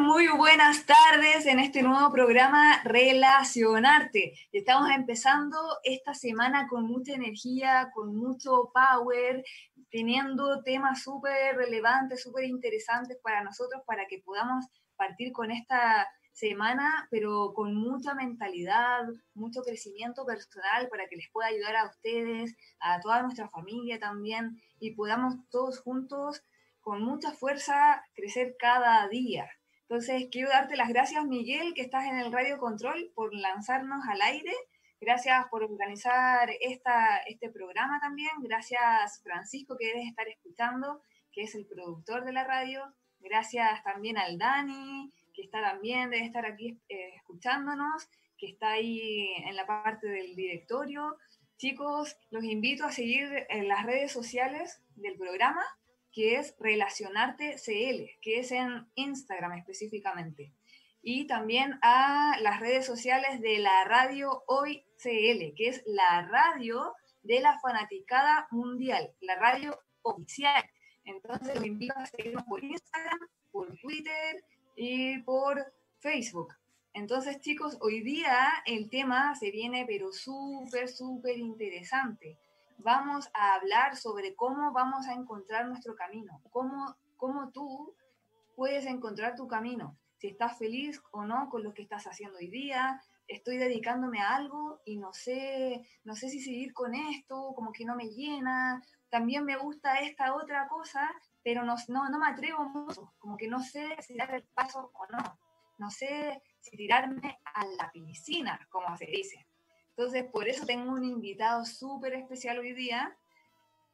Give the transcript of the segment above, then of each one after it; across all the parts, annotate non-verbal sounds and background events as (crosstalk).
Muy buenas tardes en este nuevo programa Relacionarte. Estamos empezando esta semana con mucha energía, con mucho power, teniendo temas súper relevantes, súper interesantes para nosotros, para que podamos partir con esta semana, pero con mucha mentalidad, mucho crecimiento personal para que les pueda ayudar a ustedes, a toda nuestra familia también, y podamos todos juntos con mucha fuerza crecer cada día. Entonces, quiero darte las gracias, Miguel, que estás en el Radio Control, por lanzarnos al aire. Gracias por organizar esta, este programa también. Gracias, Francisco, que debes estar escuchando, que es el productor de la radio. Gracias también al Dani, que está también, debe estar aquí eh, escuchándonos, que está ahí en la parte del directorio. Chicos, los invito a seguir en las redes sociales del programa que es Relacionarte CL, que es en Instagram específicamente. Y también a las redes sociales de la radio Hoy CL, que es la radio de la fanaticada mundial, la radio oficial. Entonces los invito a seguirnos por Instagram, por Twitter y por Facebook. Entonces, chicos, hoy día el tema se viene pero súper, súper interesante vamos a hablar sobre cómo vamos a encontrar nuestro camino, cómo, cómo tú puedes encontrar tu camino, si estás feliz o no con lo que estás haciendo hoy día, estoy dedicándome a algo y no sé, no sé si seguir con esto, como que no me llena, también me gusta esta otra cosa, pero no, no, no me atrevo mucho, como que no sé si dar el paso o no, no sé si tirarme a la piscina, como se dice. Entonces, por eso tengo un invitado súper especial hoy día,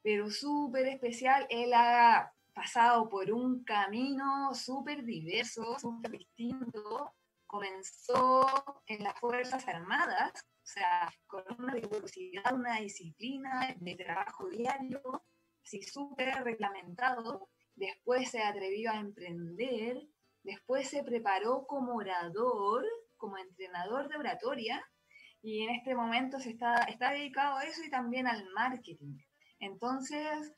pero súper especial. Él ha pasado por un camino súper diverso, súper distinto. Comenzó en las Fuerzas Armadas, o sea, con una rigurosidad, una disciplina de trabajo diario, así súper reglamentado. Después se atrevió a emprender, después se preparó como orador, como entrenador de oratoria, y en este momento se está, está dedicado a eso y también al marketing. Entonces,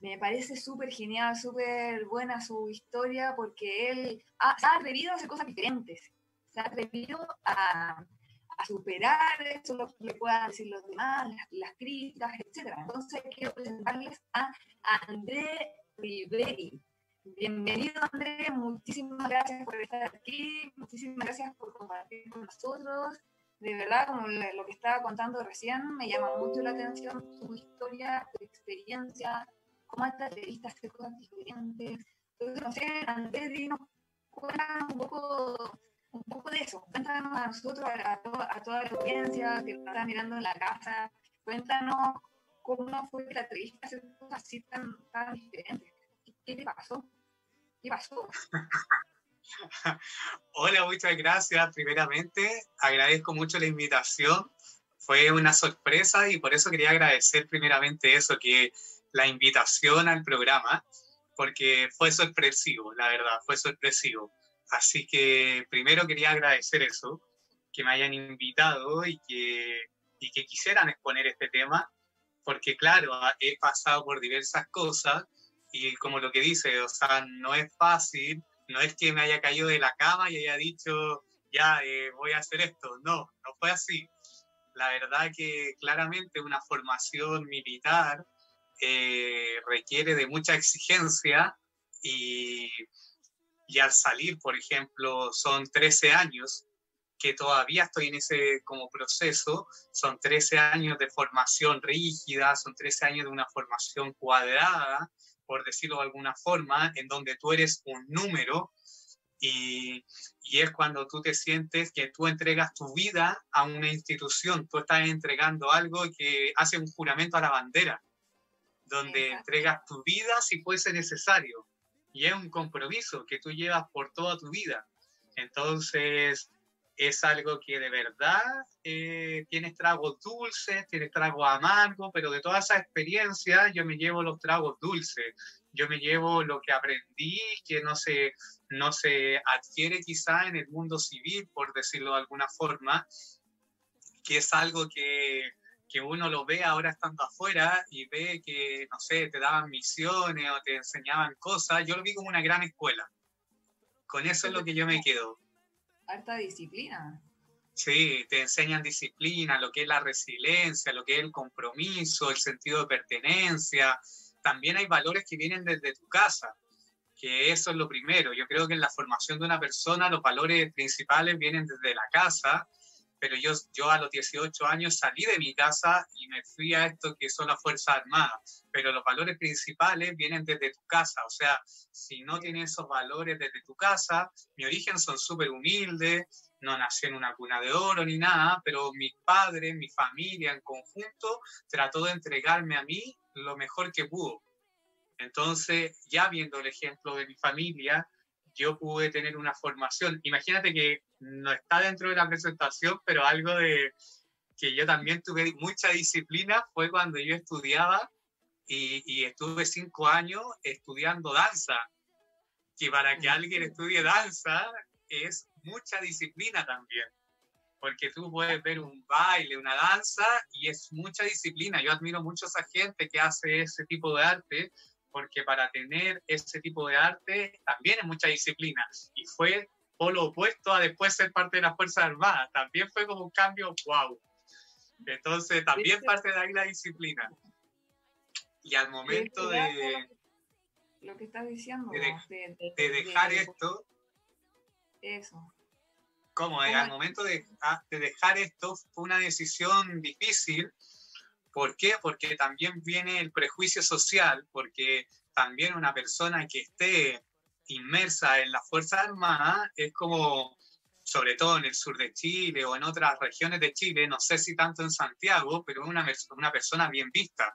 me parece súper genial, súper buena su historia porque él se ha atrevido a hacer cosas diferentes, se ha atrevido a, a superar eso, lo que puedan decir los demás, las, críticas, etc. Entonces, quiero presentarles a André Riveri. Bienvenido, André. Muchísimas gracias por estar aquí. Muchísimas gracias por compartir con nosotros de verdad, como lo que estaba contando recién, me llama mucho la atención su historia, su experiencia, cómo esta entrevista hace cosas diferentes. Entonces, no sé, Andrés, dinos, cuéntanos un poco, un poco de eso. Cuéntanos a nosotros, a, a, toda la audiencia que nos está mirando en la casa, cuéntanos cómo fue la entrevista hacer cosas así tan, tan diferentes. ¿Qué te pasó? ¿Qué pasó? (laughs) (laughs) Hola, muchas gracias. Primeramente, agradezco mucho la invitación. Fue una sorpresa y por eso quería agradecer primeramente eso, que la invitación al programa, porque fue sorpresivo, la verdad, fue sorpresivo. Así que primero quería agradecer eso, que me hayan invitado y que, y que quisieran exponer este tema, porque claro, he pasado por diversas cosas y como lo que dice, o sea, no es fácil no es que me haya caído de la cama y haya dicho, ya, eh, voy a hacer esto. No, no fue así. La verdad que claramente una formación militar eh, requiere de mucha exigencia y, y al salir, por ejemplo, son 13 años que todavía estoy en ese como proceso, son 13 años de formación rígida, son 13 años de una formación cuadrada, por decirlo de alguna forma, en donde tú eres un número y, y, es cuando tú te sientes que tú entregas tu vida a una institución, tú estás entregando algo que hace un juramento a la bandera, donde entregas tu vida si fuese necesario. Y es un compromiso que tú llevas por toda tu vida. Entonces, es algo que de verdad eh, tiene tragos dulces, tiene tragos amargos, pero de toda esa experiencia yo me llevo los tragos dulces, yo me llevo lo que aprendí, que no se, no se adquiere quizá en el mundo civil, por decirlo de alguna forma, que es algo que, que uno lo ve ahora estando afuera y ve que, no sé, te daban misiones o te enseñaban cosas, yo lo vi como una gran escuela. Con eso es lo que yo me quedo. Disciplina. Sí, te enseñan disciplina, lo que es la resiliencia, lo que es el compromiso, el sentido de pertenencia. También hay valores que vienen desde tu casa, que eso es lo primero. Yo creo que en la formación de una persona los valores principales vienen desde la casa pero yo, yo a los 18 años salí de mi casa y me fui a esto que son las Fuerzas Armadas, pero los valores principales vienen desde tu casa, o sea, si no tienes esos valores desde tu casa, mi origen son súper humildes, no nací en una cuna de oro ni nada, pero mis padres, mi familia en conjunto trató de entregarme a mí lo mejor que pudo. Entonces, ya viendo el ejemplo de mi familia, yo pude tener una formación. Imagínate que no está dentro de la presentación, pero algo de que yo también tuve mucha disciplina fue cuando yo estudiaba y, estuve cinco años estudiando danza. Que para que alguien estudie danza es mucha disciplina también. Porque tú puedes ver un baile, una danza y es mucha disciplina. Yo admiro mucho a esa gente que hace ese tipo de arte porque para tener ese tipo de arte también es mucha disciplina. Y fue lo opuesto a después ser parte de las Fuerzas Armadas. También fue como un cambio, wow. Entonces, también parte de ahí la disciplina. Y al momento de... Lo que estás diciendo. De, dejar esto. Eso. ¿Cómo? Al momento de, ah, de dejar esto fue una decisión difícil. ¿Por qué? Porque también viene el prejuicio social, porque también una persona que esté inmersa en la Fuerza Armada es como, sobre todo en el sur de Chile o en otras regiones de Chile, no sé si tanto en Santiago, pero es una, una persona bien vista.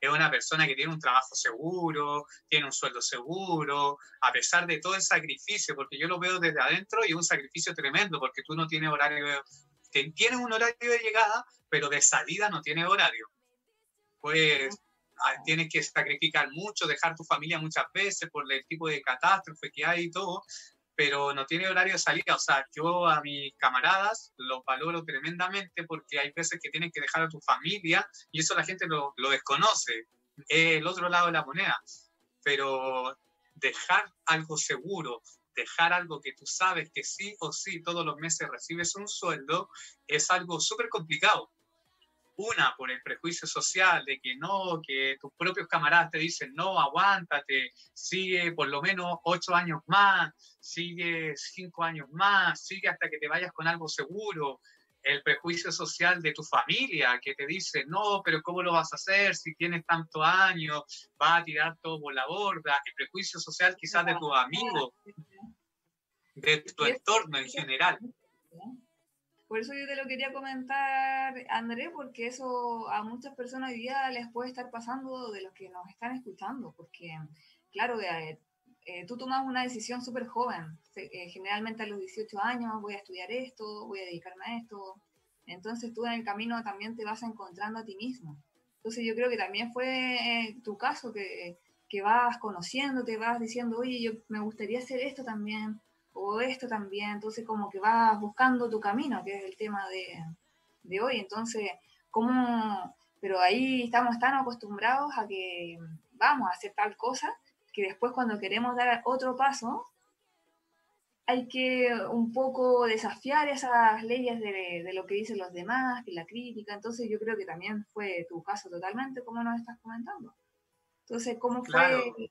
Es una persona que tiene un trabajo seguro, tiene un sueldo seguro, a pesar de todo el sacrificio, porque yo lo veo desde adentro y es un sacrificio tremendo, porque tú no tienes horario, tienes un horario de llegada, pero de salida no tienes horario. Pues tienes que sacrificar mucho, dejar tu familia muchas veces por el tipo de catástrofe que hay y todo, pero no tiene horario de salida. O sea, yo a mis camaradas los valoro tremendamente porque hay veces que tienes que dejar a tu familia y eso la gente lo, lo desconoce, el otro lado de la moneda. Pero dejar algo seguro, dejar algo que tú sabes que sí o sí todos los meses recibes un sueldo, es algo súper complicado una, por el prejuicio social de que no, que tus propios camaradas te dicen, no, aguántate, sigue por lo menos ocho años más, sigue cinco años más, sigue hasta que te vayas con algo seguro. El prejuicio social de tu familia que te dice, no, pero ¿cómo lo vas a hacer si tienes tantos años? Va a tirar todo por la borda. El prejuicio social quizás de tus amigos, de tu entorno en general. Por eso yo te lo quería comentar, André, porque eso a muchas personas hoy día les puede estar pasando de los que nos están escuchando, porque, claro, de, eh, tú tomas una decisión súper joven, eh, generalmente a los 18 años voy a estudiar esto, voy a dedicarme a esto, entonces tú en el camino también te vas encontrando a ti mismo. Entonces yo creo que también fue eh, tu caso, que, que vas conociendo, te vas diciendo, oye, yo me gustaría hacer esto también, o esto también, entonces como que vas buscando tu camino, que es el tema de, de hoy, entonces, ¿cómo? Pero ahí estamos tan acostumbrados a que vamos a hacer tal cosa, que después cuando queremos dar otro paso, hay que un poco desafiar esas leyes de, de, lo que dicen los demás, que la crítica. Entonces yo creo que también fue tu caso totalmente, como nos estás comentando. Entonces, ¿cómo fue?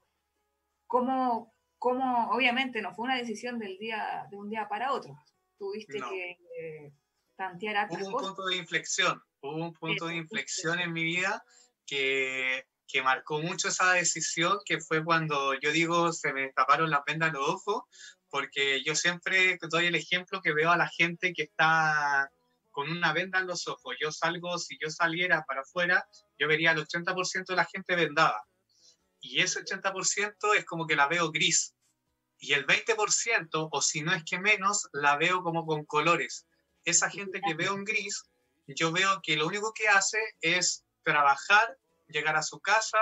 ¿Cómo, como obviamente no fue una decisión del día, de un día para otro. Tuviste que eh, tantear Hubo un punto de inflexión, hubo un punto de inflexión en mi vida que, que marcó mucho esa decisión, que fue cuando yo digo se me taparon las vendas los ojos, porque yo siempre doy el ejemplo que veo a la gente que está con una venda en los ojos. Yo salgo, si yo saliera para afuera, yo vería al 80% de la gente vendada y ese 80% es como que la veo gris. Y el 20%, o si no es que menos, la veo como con colores. Esa gente que veo en gris, yo veo que lo único que hace es trabajar, llegar a su casa,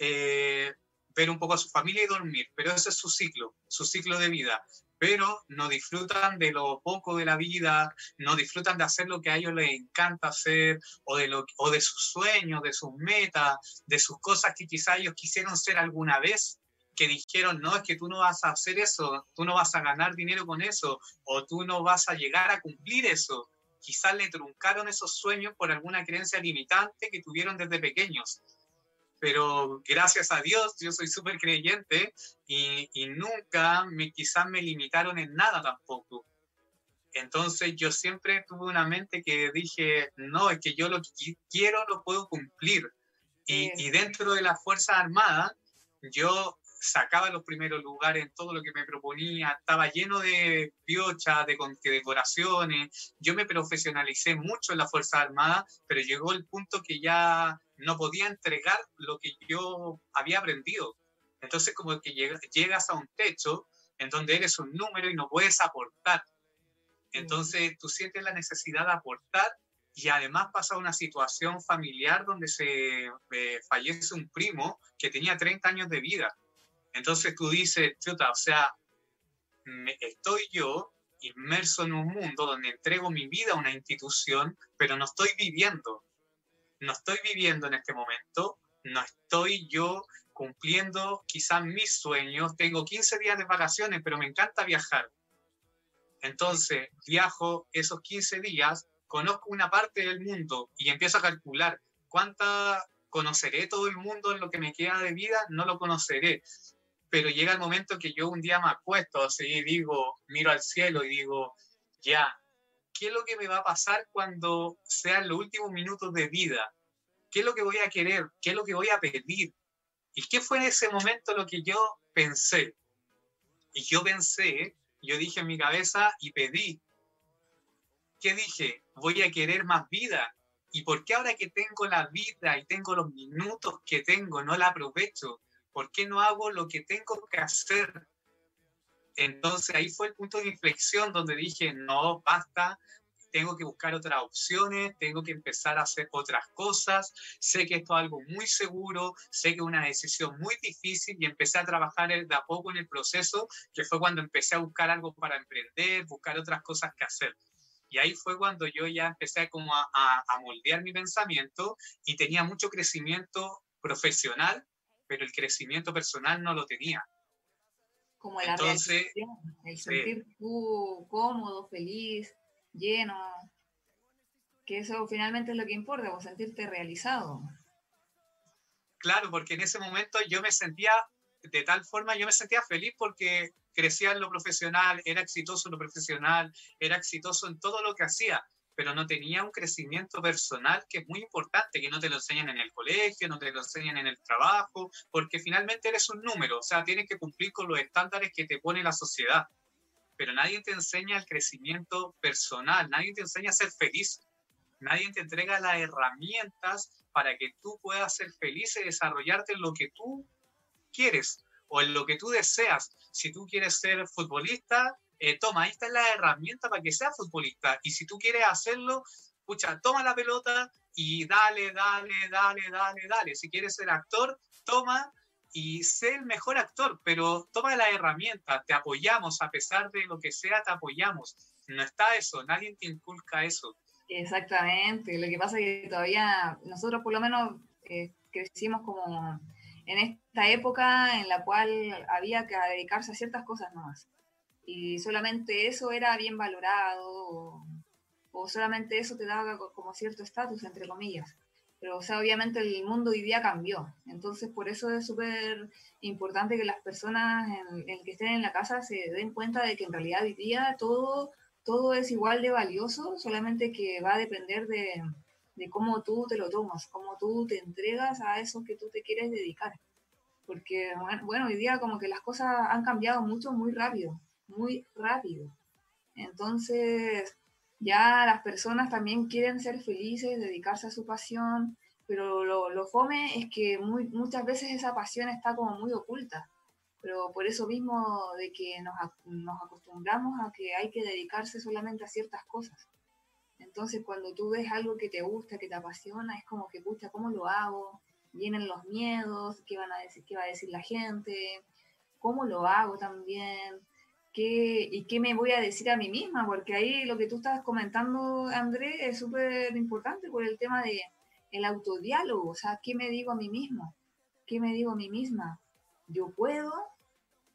eh, ver un poco a su familia y dormir. Pero ese es su ciclo, su ciclo de vida pero no disfrutan de lo poco de la vida, no disfrutan de hacer lo que a ellos les encanta hacer, o de, lo, o de sus sueños, de sus metas, de sus cosas que quizá ellos quisieron ser alguna vez, que dijeron, no, es que tú no vas a hacer eso, tú no vas a ganar dinero con eso, o tú no vas a llegar a cumplir eso. Quizás le truncaron esos sueños por alguna creencia limitante que tuvieron desde pequeños. Pero gracias a Dios, yo soy súper creyente y, y, nunca me, quizás me limitaron en nada tampoco. Entonces yo siempre tuve una mente que dije, no, es que yo lo que quiero lo puedo cumplir. Y, y dentro de la Fuerza Armada, yo sacaba los primeros lugares en todo lo que me proponía, estaba lleno de piochas, de, decoraciones, yo me profesionalicé mucho en la Fuerza Armada, pero llegó el punto que ya no podía entregar lo que yo había aprendido. Entonces como que llegas a un techo en donde eres un número y no puedes aportar. Entonces tú sientes la necesidad de aportar y además pasa una situación familiar donde se eh, fallece un primo que tenía 30 años de vida. Entonces tú dices, chuta, o sea, estoy yo inmerso en un mundo donde entrego mi vida a una institución, pero no estoy viviendo. No estoy viviendo en este momento, no estoy yo cumpliendo quizás mis sueños. Tengo 15 días de vacaciones, pero me encanta viajar. Entonces, viajo esos 15 días, conozco una parte del mundo y empiezo a calcular cuánta conoceré todo el mundo en lo que me queda de vida, no lo conoceré pero llega el momento que yo un día me acuesto así digo, miro al cielo y digo, ya, ¿qué es lo que me va a pasar cuando sean los últimos minutos de vida? ¿Qué es lo que voy a querer? ¿Qué es lo que voy a pedir? ¿Y qué fue en ese momento lo que yo pensé? Y yo pensé, yo dije en mi cabeza y pedí. ¿Qué dije? Voy a querer más vida. ¿Y por qué ahora que tengo la vida y tengo los minutos que tengo, no la aprovecho? ¿Por qué no hago lo que tengo que hacer? Entonces ahí fue el punto de inflexión donde dije, no, basta, tengo que buscar otras opciones, tengo que empezar a hacer otras cosas, sé que esto es algo muy seguro, sé que es una decisión muy difícil y empecé a trabajar de a poco en el proceso, que fue cuando empecé a buscar algo para emprender, buscar otras cosas que hacer. Y ahí fue cuando yo ya empecé como a, a moldear mi pensamiento y tenía mucho crecimiento profesional pero el crecimiento personal no lo tenía. Como la Entonces, el sentir tú cómodo, feliz, lleno, que eso finalmente es lo que importa, o sentirte realizado. Claro, porque en ese momento yo me sentía, de tal forma, yo me sentía feliz porque crecía en lo profesional, era exitoso en lo profesional, era exitoso en todo lo que hacía pero no tenía un crecimiento personal que es muy importante, que no te lo enseñan en el colegio, no te lo enseñan en el trabajo, porque finalmente eres un número, o sea, tienes que cumplir con los estándares que te pone la sociedad, pero nadie te enseña el crecimiento personal, nadie te enseña a ser feliz, nadie te entrega las herramientas para que tú puedas ser feliz y desarrollarte en lo que tú quieres o en lo que tú deseas. Si tú quieres ser futbolista, eh, toma, ahí está la herramienta para que seas futbolista. Y si tú quieres hacerlo, pucha, toma la pelota y dale, dale, dale, dale, dale. Si quieres ser actor, toma y sé el mejor actor, pero toma la herramienta, te apoyamos, a pesar de lo que sea, te apoyamos. No está eso, nadie te inculca eso. Exactamente, lo que pasa es que todavía nosotros por lo menos eh, crecimos como en esta época en la cual había que dedicarse a ciertas cosas más y solamente eso era bien valorado o, solamente eso te daba como cierto estatus, entre comillas. Pero, o sea, obviamente el mundo hoy día cambió. Entonces, por eso es súper importante que las personas en, que estén en la casa se den cuenta de que en realidad hoy día todo, todo es igual de valioso, solamente que va a depender de, de cómo tú te lo tomas, cómo tú te entregas a eso que tú te quieres dedicar. Porque, bueno, hoy día como que las cosas han cambiado mucho, muy rápido muy rápido. Entonces, ya las personas también quieren ser felices, dedicarse a su pasión, pero lo, lo fome es que muchas veces esa pasión está como muy oculta. Pero por eso mismo de que nos, nos acostumbramos a que hay que dedicarse solamente a ciertas cosas. Entonces, cuando tú ves algo que te gusta, que te apasiona, es como que, pucha, ¿cómo lo hago? Vienen los miedos, ¿qué, van a decir, qué va a decir la gente? ¿Cómo lo hago también? Y qué me voy a decir a mí misma, porque ahí lo que tú estás comentando, André, es súper importante por el tema de autodiálogo, o sea, ¿qué me digo a mí mismo? ¿Qué me digo a mí misma? yo puedo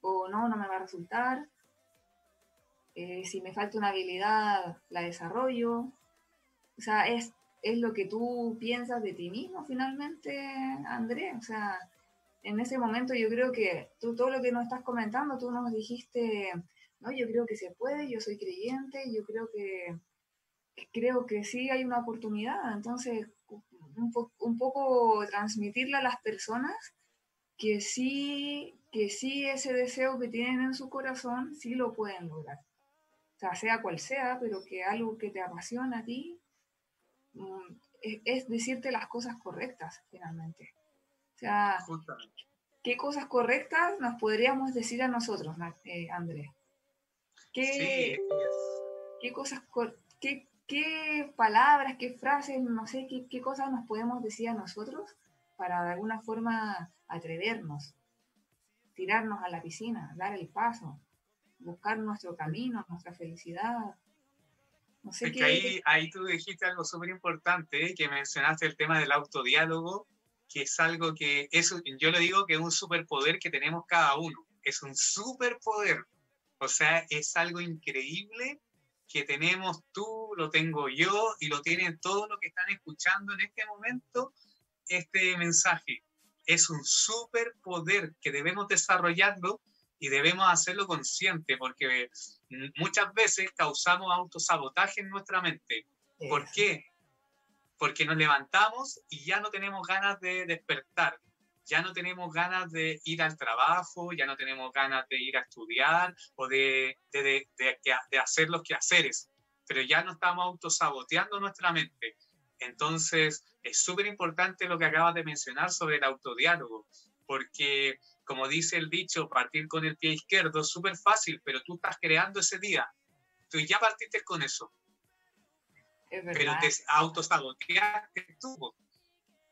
o no, no me va a resultar. Eh, si me falta una habilidad, la desarrollo. O sea, es, es lo que tú piensas de ti mismo finalmente, André. O sea, en ese momento yo creo que tú todo lo que nos estás comentando, tú nos dijiste, no, yo creo que se puede, yo soy creyente, yo creo que creo que sí hay una oportunidad. Entonces, un, un poco transmitirle a las personas que sí, que sí ese deseo que tienen en su corazón, sí lo pueden lograr. O sea, sea cual sea, pero que algo que te apasiona a ti mm, es, decirte las cosas correctas, finalmente. O sea, ¿qué cosas correctas nos podríamos decir a nosotros, eh, Andrés? ¿Qué, ¿qué cosas, qué, qué, palabras, qué frases, no sé, qué, qué cosas nos podemos decir a nosotros para de alguna forma atrevernos, tirarnos a la piscina, dar el paso, buscar nuestro camino, nuestra felicidad. No sé qué... ahí, ahí tú dijiste algo súper importante, que mencionaste el tema del autodiálogo, que es algo que, eso, yo le digo que es un superpoder que tenemos cada uno, es un superpoder. O sea, es algo increíble que tenemos tú, lo tengo yo y lo tienen todos los que están escuchando en este momento este mensaje es un superpoder que debemos desarrollarlo y debemos hacerlo consciente, porque muchas veces causamos autosabotaje en nuestra mente. ¿Por qué? Porque nos levantamos y ya no tenemos ganas de despertar, ya no tenemos ganas de ir al trabajo, ya no tenemos ganas de ir a estudiar o de, de, de, hacer los quehaceres, pero ya no estamos autosaboteando nuestra mente. Entonces, es súper importante lo que acabas de mencionar sobre el autodiálogo, porque, como dice el dicho, partir con el pie izquierdo es súper fácil, pero tú estás creando ese día. Tú ya partiste con eso. Pero te autosaboteaste tú.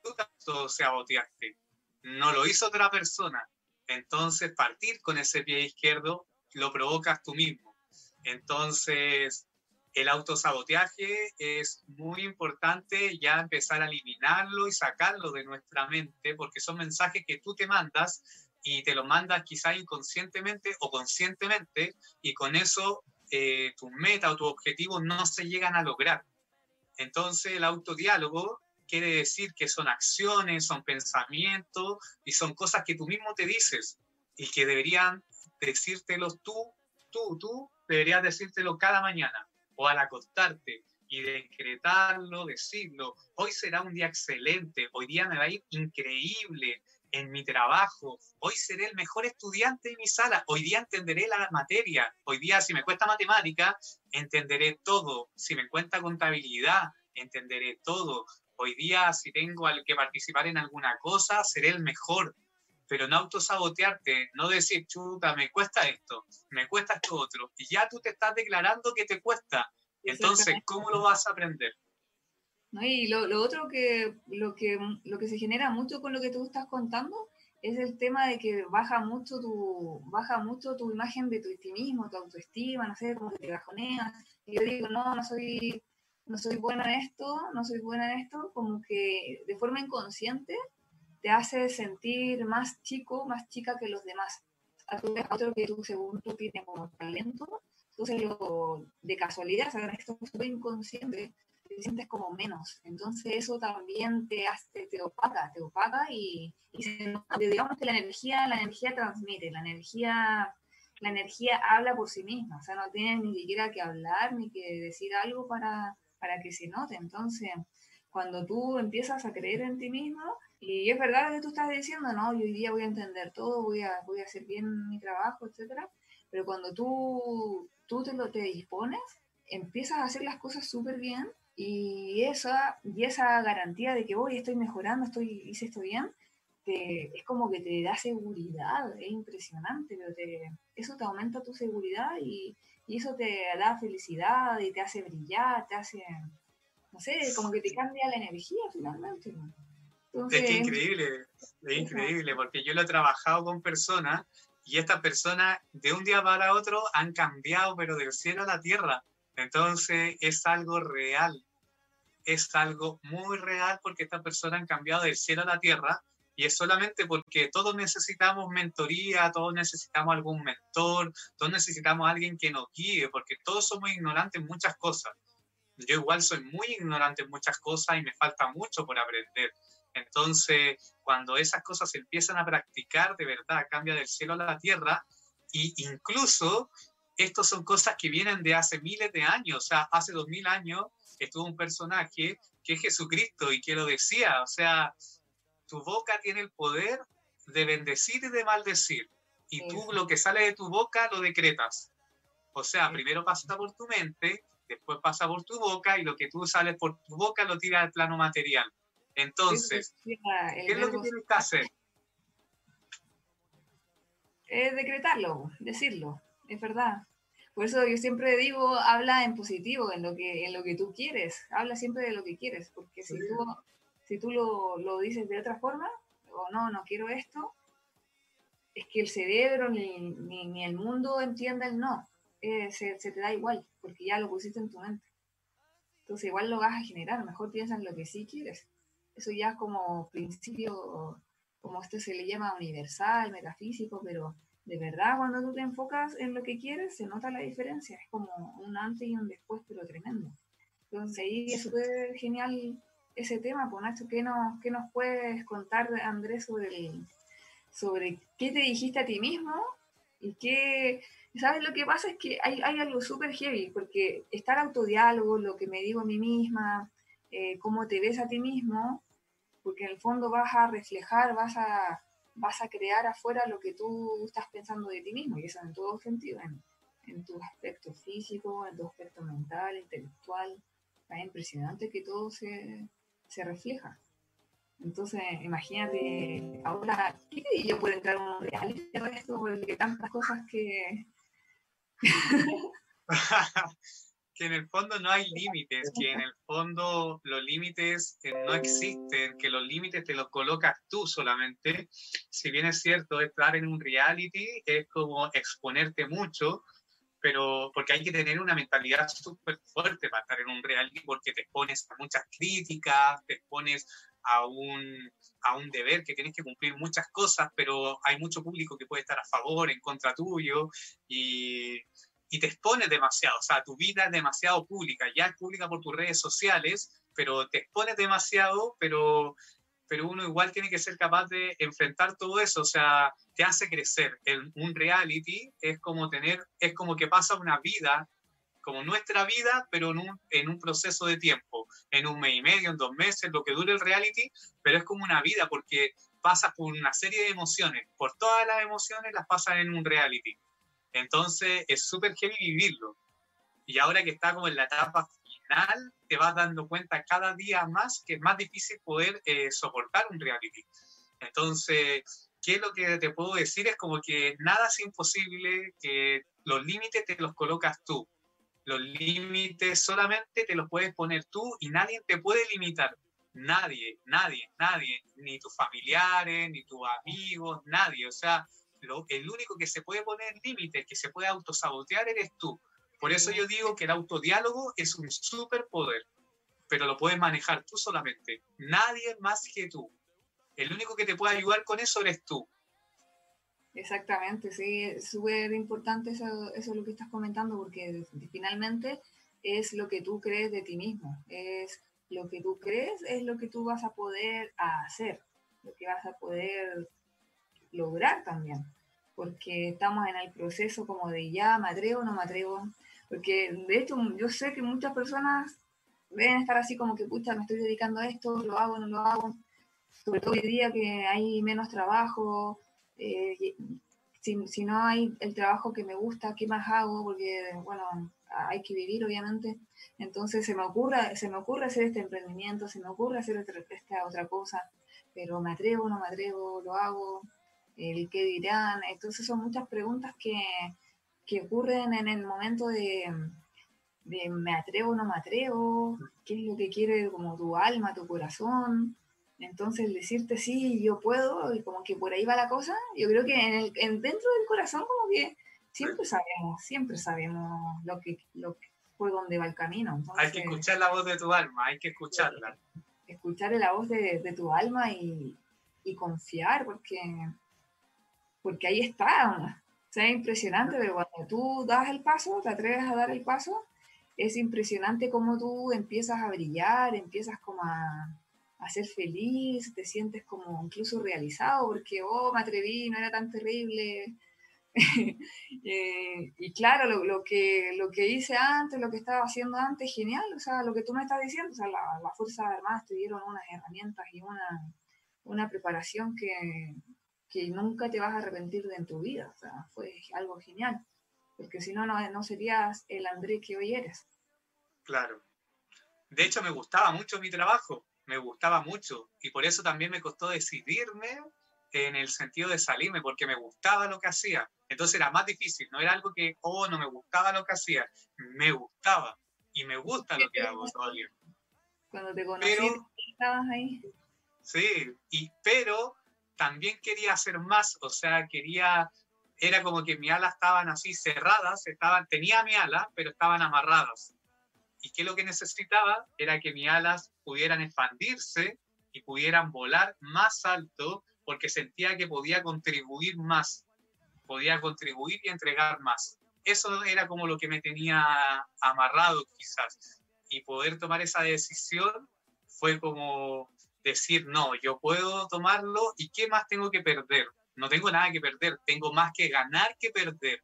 Tú te autosaboteaste. No lo hizo otra persona. Entonces, partir con ese pie izquierdo lo provocas tú mismo. Entonces, el autosaboteaje es muy importante ya empezar a eliminarlo y sacarlo de nuestra mente porque son mensajes que tú te mandas y te lo mandas quizá inconscientemente o conscientemente y con eso eh, tu meta o tu objetivo no se llegan a lograr. Entonces el autodiálogo quiere decir que son acciones, son pensamientos y son cosas que tú mismo te dices y que deberían decírtelo tú, tú, tú, deberías decírtelo cada mañana o al acostarte y decretarlo, decirlo, hoy será un día excelente, hoy día me va a ir increíble en mi trabajo, hoy seré el mejor estudiante en mi sala, hoy día entenderé la materia, hoy día si me cuesta matemática, entenderé todo, si me cuesta contabilidad, entenderé todo, hoy día si tengo que participar en alguna cosa, seré el mejor, pero no autosabotearte, no decir, chuta, me cuesta esto, me cuesta esto otro, y ya tú te estás declarando que te cuesta. Entonces, ¿cómo lo vas a aprender? ¿No? Y lo, lo, otro que lo, que lo que se genera mucho con lo que tú estás contando es el tema de que baja mucho tu, baja mucho tu imagen de tu, ti mismo, tu autoestima, no sé, como te bajoneas. Y yo digo, no, no soy, no soy buena en esto, no soy buena en esto, como que de forma inconsciente te hace sentir más chico, más chica que los demás. A otro que tú, según tú tienes como talento, entonces lo, de casualidad, o esto es inconsciente, te sientes como menos. Entonces eso también te hace, te opaca, te opaca y, digamos que la energía, la energía transmite, la energía, la energía habla por sí misma, o sea, no tienes ni siquiera que hablar ni que decir algo para, para que se note. Entonces, cuando tú empiezas a creer en ti mismo, y es verdad lo que tú estás diciendo, no, yo hoy día voy a entender todo, voy a, voy a hacer bien mi trabajo, etcétera, pero cuando tú, tú te lo te dispones, empiezas a hacer las cosas súper bien y esa, y esa garantía de que voy, estoy mejorando, estoy, hice esto bien, te, es como que te da seguridad, es impresionante, pero te, eso te aumenta tu seguridad y, y eso te da felicidad y te hace brillar, te hace, no sé, como que te cambia la energía finalmente es que increíble, es increíble, porque yo lo he trabajado con personas y estas personas de un día para otro han cambiado, pero del cielo a la tierra. Entonces es algo real, es algo muy real porque estas personas han cambiado del cielo a la tierra Y es solamente porque todos necesitamos mentoría, todos necesitamos algún mentor, todos necesitamos alguien que nos guíe, porque todos somos ignorantes en muchas cosas. Yo igual soy muy ignorante en muchas cosas y me falta mucho por aprender. Entonces, cuando esas cosas empiezan a practicar, de verdad, cambia del cielo a la tierra. Y incluso, estas son cosas que vienen de hace miles de años. O sea, hace dos mil años estuvo un personaje que es Jesucristo y que lo decía. O sea, tu boca tiene el poder de bendecir y de maldecir. Y tú lo que sale de tu boca lo decretas. O sea, primero pasa por tu mente, después pasa por tu boca y lo que tú sales por tu boca lo tira al plano material. Entonces, ¿qué es lo que tienes que hacer? Es decretarlo, decirlo, es verdad. Por eso yo siempre digo, habla en positivo, en lo que, en lo que tú quieres, habla siempre de lo que quieres, porque si tú, si tú lo, lo dices de otra forma, o no, no quiero esto, es que el cerebro ni, ni, el mundo entienda el no. Eh, se, se, te da igual, porque ya lo pusiste en tu mente. Entonces igual lo vas a generar, mejor piensa en lo que sí quieres. Eso ya es como principio, como esto se le llama universal, metafísico, pero de verdad cuando tú te enfocas en lo que quieres, se nota la diferencia. Es como un antes y un después, pero tremendo. Entonces ahí es súper genial ese tema. Pues Nacho, ¿qué nos, qué nos puedes contar, Andrés, sobre, sobre qué te dijiste a ti mismo y qué... ¿Sabes? Lo que pasa es que hay, hay algo súper heavy, porque estar autodiálogo, lo que me digo a mí misma, eh, cómo te ves a ti mismo, porque en el fondo vas a reflejar, vas a, vas a crear afuera lo que tú estás pensando de ti mismo, y eso en todo sentido, en, en tu aspecto físico, en tu aspecto mental, intelectual. Es impresionante que todo se, se refleja. Entonces, imagínate, ahora, ¿qué yo puedo entrar en un reality de esto? Porque tantas cosas que... (laughs) (laughs) que en el fondo no hay límites, que en el fondo los límites no existen, que los límites te los colocas tú solamente. Si bien es cierto, estar en un reality es como exponerte mucho, pero porque hay que tener una mentalidad súper fuerte para estar en un reality, porque te expones a muchas críticas, te expones a un, a un deber que tienes que cumplir muchas cosas, pero hay mucho público que puede estar a favor, en contra tuyo, y y te expones demasiado, o sea, tu vida es demasiado pública, ya es pública por tus redes sociales, pero te expones demasiado, pero, pero uno igual tiene que ser capaz de enfrentar todo eso, o sea, te hace crecer. En un reality es como tener, es como que pasa una vida, como nuestra vida, pero en un, en un proceso de tiempo, en un mes y medio, en dos meses, lo que dure el reality, pero es como una vida porque pasas por una serie de emociones, por todas las emociones las pasas en un reality entonces es súper heavy vivirlo. Y ahora que está como en la etapa final, te vas dando cuenta cada día más que es más difícil poder eh, soportar un reality. Entonces, ¿qué es lo que te puedo decir? Es como que nada es imposible, que los límites te los colocas tú. Los límites solamente te los puedes poner tú y nadie te puede limitar. Nadie, nadie, nadie, ni tus familiares, ni tus amigos, nadie. O sea, el único que se puede poner límites, que se puede autosabotear, eres tú. Por eso yo digo que el autodiálogo es un superpoder, pero lo puedes manejar tú solamente. Nadie más que tú. El único que te puede ayudar con eso eres tú. Exactamente, sí, es súper importante eso, eso lo que estás comentando, porque finalmente es lo que tú crees de ti mismo, es lo que tú crees, es lo que tú vas a poder hacer, lo que vas a poder lograr también, porque estamos en el proceso como de ya, me atrevo, no me atrevo, porque de hecho yo sé que muchas personas deben estar así como que, pucha, me estoy dedicando a esto, lo hago, no lo hago, sobre todo hoy día que hay menos trabajo, eh, si, si, no hay el trabajo que me gusta, ¿qué más hago? Porque, bueno, hay que vivir, obviamente. Entonces se me ocurre, se me ocurre hacer este emprendimiento, se me ocurre hacer esta otra cosa, pero me atrevo, no me atrevo, lo hago, el qué dirán. Entonces son muchas preguntas que, que ocurren en el momento de, de, me atrevo o no me atrevo, qué es lo que quiere como tu alma, tu corazón. Entonces decirte sí, yo puedo, y como que por ahí va la cosa, yo creo que en el, en, dentro del corazón como que siempre sabemos, siempre sabemos lo que, lo que fue donde va el camino. hay que escuchar la voz de tu alma, hay que escucharla. Escuchar la voz de, de tu alma y, y confiar, porque, porque ahí está. O sea, es impresionante, pero cuando tú das el paso, te atreves a dar el paso, es impresionante cómo tú empiezas a brillar, empiezas como a, a ser feliz, te sientes como incluso realizado, porque, oh, me atreví, no era tan terrible. (laughs) Eh, y claro, lo, lo, que, lo que hice antes, lo que estaba haciendo antes, genial, o sea, lo que tú me estás diciendo, o sea, las la Fuerzas Armadas te dieron unas herramientas y una, una preparación que, que nunca te vas a arrepentir de en tu vida, o sea, fue algo genial, porque si no, no serías el Andrés que hoy eres. Claro. De hecho, me gustaba mucho mi trabajo, me gustaba mucho, y por eso también me costó decidirme en el sentido de salirme, porque me gustaba lo que hacía. Entonces era más difícil, no era algo que, oh, no me gustaba lo que hacía, me gustaba y me gusta lo que hago todavía. Cuando te conocí, estabas ahí. Sí, y, pero también quería hacer más, o sea, quería, era como que mis alas estaban así cerradas, estaban, tenía mi ala, pero estaban amarradas. Y que lo que necesitaba era que mis alas pudieran expandirse y pudieran volar más alto porque sentía que podía contribuir más, podía contribuir y entregar más. Eso era como lo que me tenía amarrado quizás. Y poder tomar esa decisión fue como decir, no, yo puedo tomarlo y ¿qué más tengo que perder? No tengo nada que perder, tengo más que ganar que perder.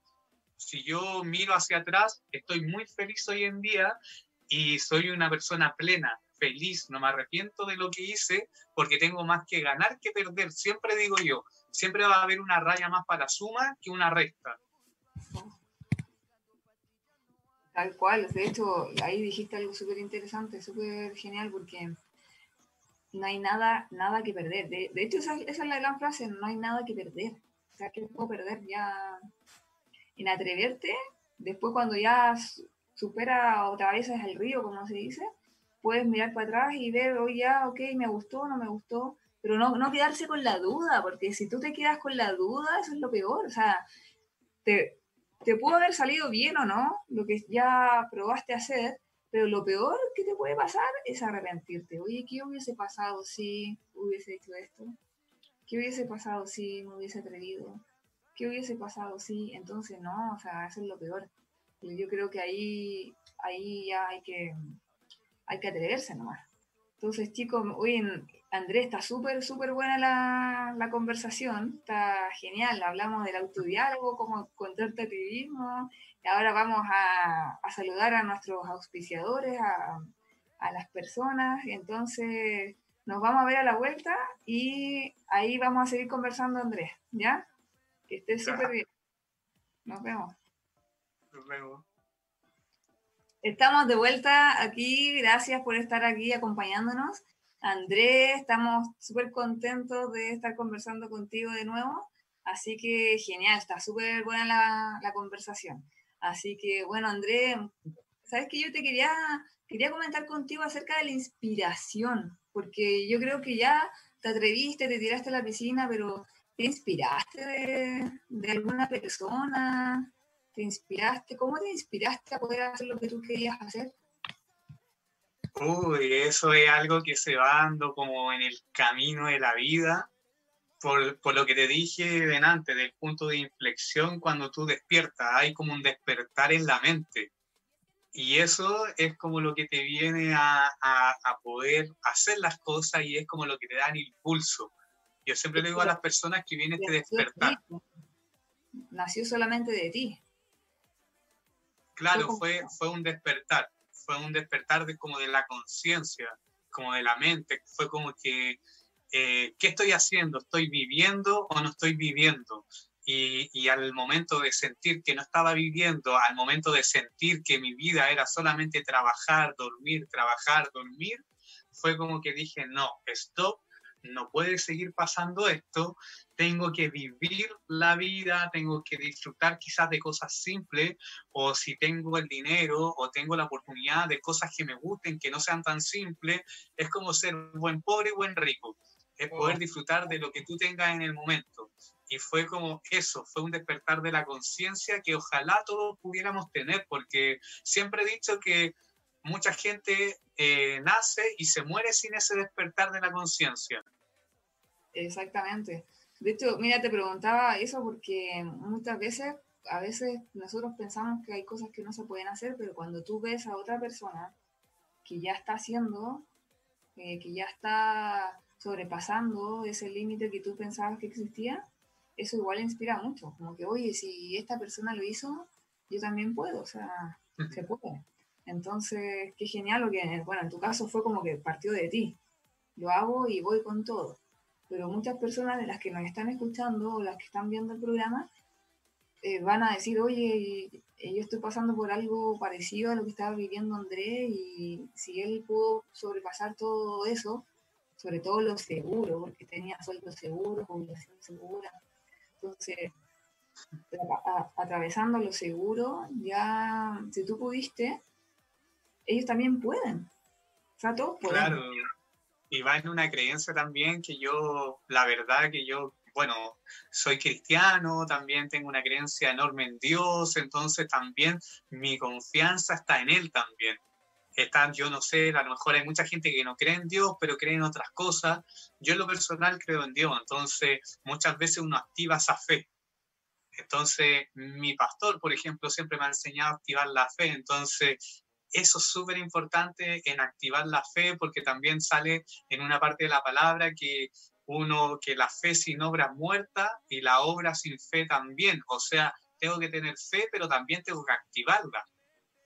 Si yo miro hacia atrás, estoy muy feliz hoy en día y soy una persona plena, feliz, no me arrepiento de lo que hice porque tengo más que ganar que perder. Siempre digo yo, siempre va a haber una raya más para suma que una resta. Tal cual, de hecho, ahí dijiste algo súper interesante, súper genial, porque no hay nada, nada que perder. De, hecho, esa, es la gran frase, no hay nada que perder. O sea, que puedo perder ya en atreverte, después cuando ya supera otra vez es el río, como se dice, puedes mirar para atrás y ver, oye, ya, ok, me gustó, no me gustó, pero no, no quedarse con la duda, porque si tú te quedas con la duda, eso es lo peor, o sea, te, te pudo haber salido bien o no, lo que ya probaste hacer, pero lo peor que te puede pasar es arrepentirte. Oye, ¿qué hubiese pasado si hubiese hecho esto? ¿Qué hubiese pasado si me hubiese atrevido? ¿Qué hubiese pasado si? Entonces, no, o sea, eso es lo peor. Yo creo que ahí, ahí ya hay que, hay que atreverse nomás. Entonces, chicos, hoy Andrés, está súper, súper buena la, la, conversación, está genial. Hablamos del autodiálogo, cómo encontrarte a ti mismo. Y ahora vamos a, a saludar a nuestros auspiciadores, a, a, las personas. Entonces, nos vamos a ver a la vuelta y ahí vamos a seguir conversando, Andrés, ¿ya? Que esté súper bien. Nos vemos. Nos vemos. Estamos de vuelta aquí, gracias por estar aquí acompañándonos. Andrés, estamos súper contentos de estar conversando contigo de nuevo, así que genial, está súper buena la, conversación. Así que bueno, Andrés, sabes que yo te quería, quería comentar contigo acerca de la inspiración, porque yo creo que ya te atreviste, te tiraste a la piscina, pero ¿te inspiraste de, de alguna persona? te inspiraste? ¿Cómo te inspiraste a poder hacer lo que tú querías hacer? Uy, eso es algo que se va dando como en el camino de la vida, por, por lo que te dije delante, del punto de inflexión cuando tú despiertas, hay como un despertar en la mente. Y eso es como lo que te viene a, a, a poder hacer las cosas y es como lo que te da el impulso. Yo siempre le digo a las personas que viene este despertar. Nació solamente de ti. Claro, fue, fue un despertar, fue un despertar de, como de la conciencia, como de la mente, fue como que, eh, ¿qué estoy haciendo? ¿Estoy viviendo o no estoy viviendo? Y, y, al momento de sentir que no estaba viviendo, al momento de sentir que mi vida era solamente trabajar, dormir, trabajar, dormir, fue como que dije, no, stop, no puede seguir pasando esto, tengo que vivir la vida, tengo que disfrutar quizás de cosas simples, o si tengo el dinero o tengo la oportunidad de cosas que me gusten, que no sean tan simples, es como ser buen pobre y buen rico, es poder disfrutar de lo que tú tengas en el momento. Y fue como eso, fue un despertar de la conciencia que ojalá todos pudiéramos tener, porque siempre he dicho que mucha gente eh, nace y se muere sin ese despertar de la conciencia. Exactamente. De hecho, mira, te preguntaba eso porque muchas veces, a veces nosotros pensamos que hay cosas que no se pueden hacer, pero cuando tú ves a otra persona que ya está haciendo, eh, que ya está sobrepasando ese límite que tú pensabas que existía, eso igual inspira mucho. Como que, oye, si esta persona lo hizo, yo también puedo, o sea, se puede. Entonces, qué genial lo que, bueno, en tu caso fue como que partió de ti. Lo hago y voy con todo. Pero muchas personas de las que nos están escuchando o las que están viendo el programa eh, van a decir, oye, yo estoy pasando por algo parecido a lo que estaba viviendo Andrés y si él pudo sobrepasar todo eso, sobre todo lo seguro, porque tenía sueldo seguro, jubilación segura. Entonces, atravesando lo seguro, ya si tú pudiste, ellos también pueden. O sea, todos pueden. Claro, y va en una creencia también que yo, la verdad que yo, bueno, soy cristiano, también tengo una creencia enorme en Dios, entonces también mi confianza está en Él también. Está, yo no sé, a lo mejor hay mucha gente que no cree en Dios, pero cree en otras cosas. Yo en lo personal creo en Dios, entonces muchas veces uno activa esa fe. Entonces, mi pastor, por ejemplo, siempre me ha enseñado a activar la fe. Entonces, eso es súper importante en activar la fe, porque también sale en una parte de la palabra que uno, que la fe sin obra muerta y la obra sin fe también. O sea, tengo que tener fe, pero también tengo que activarla.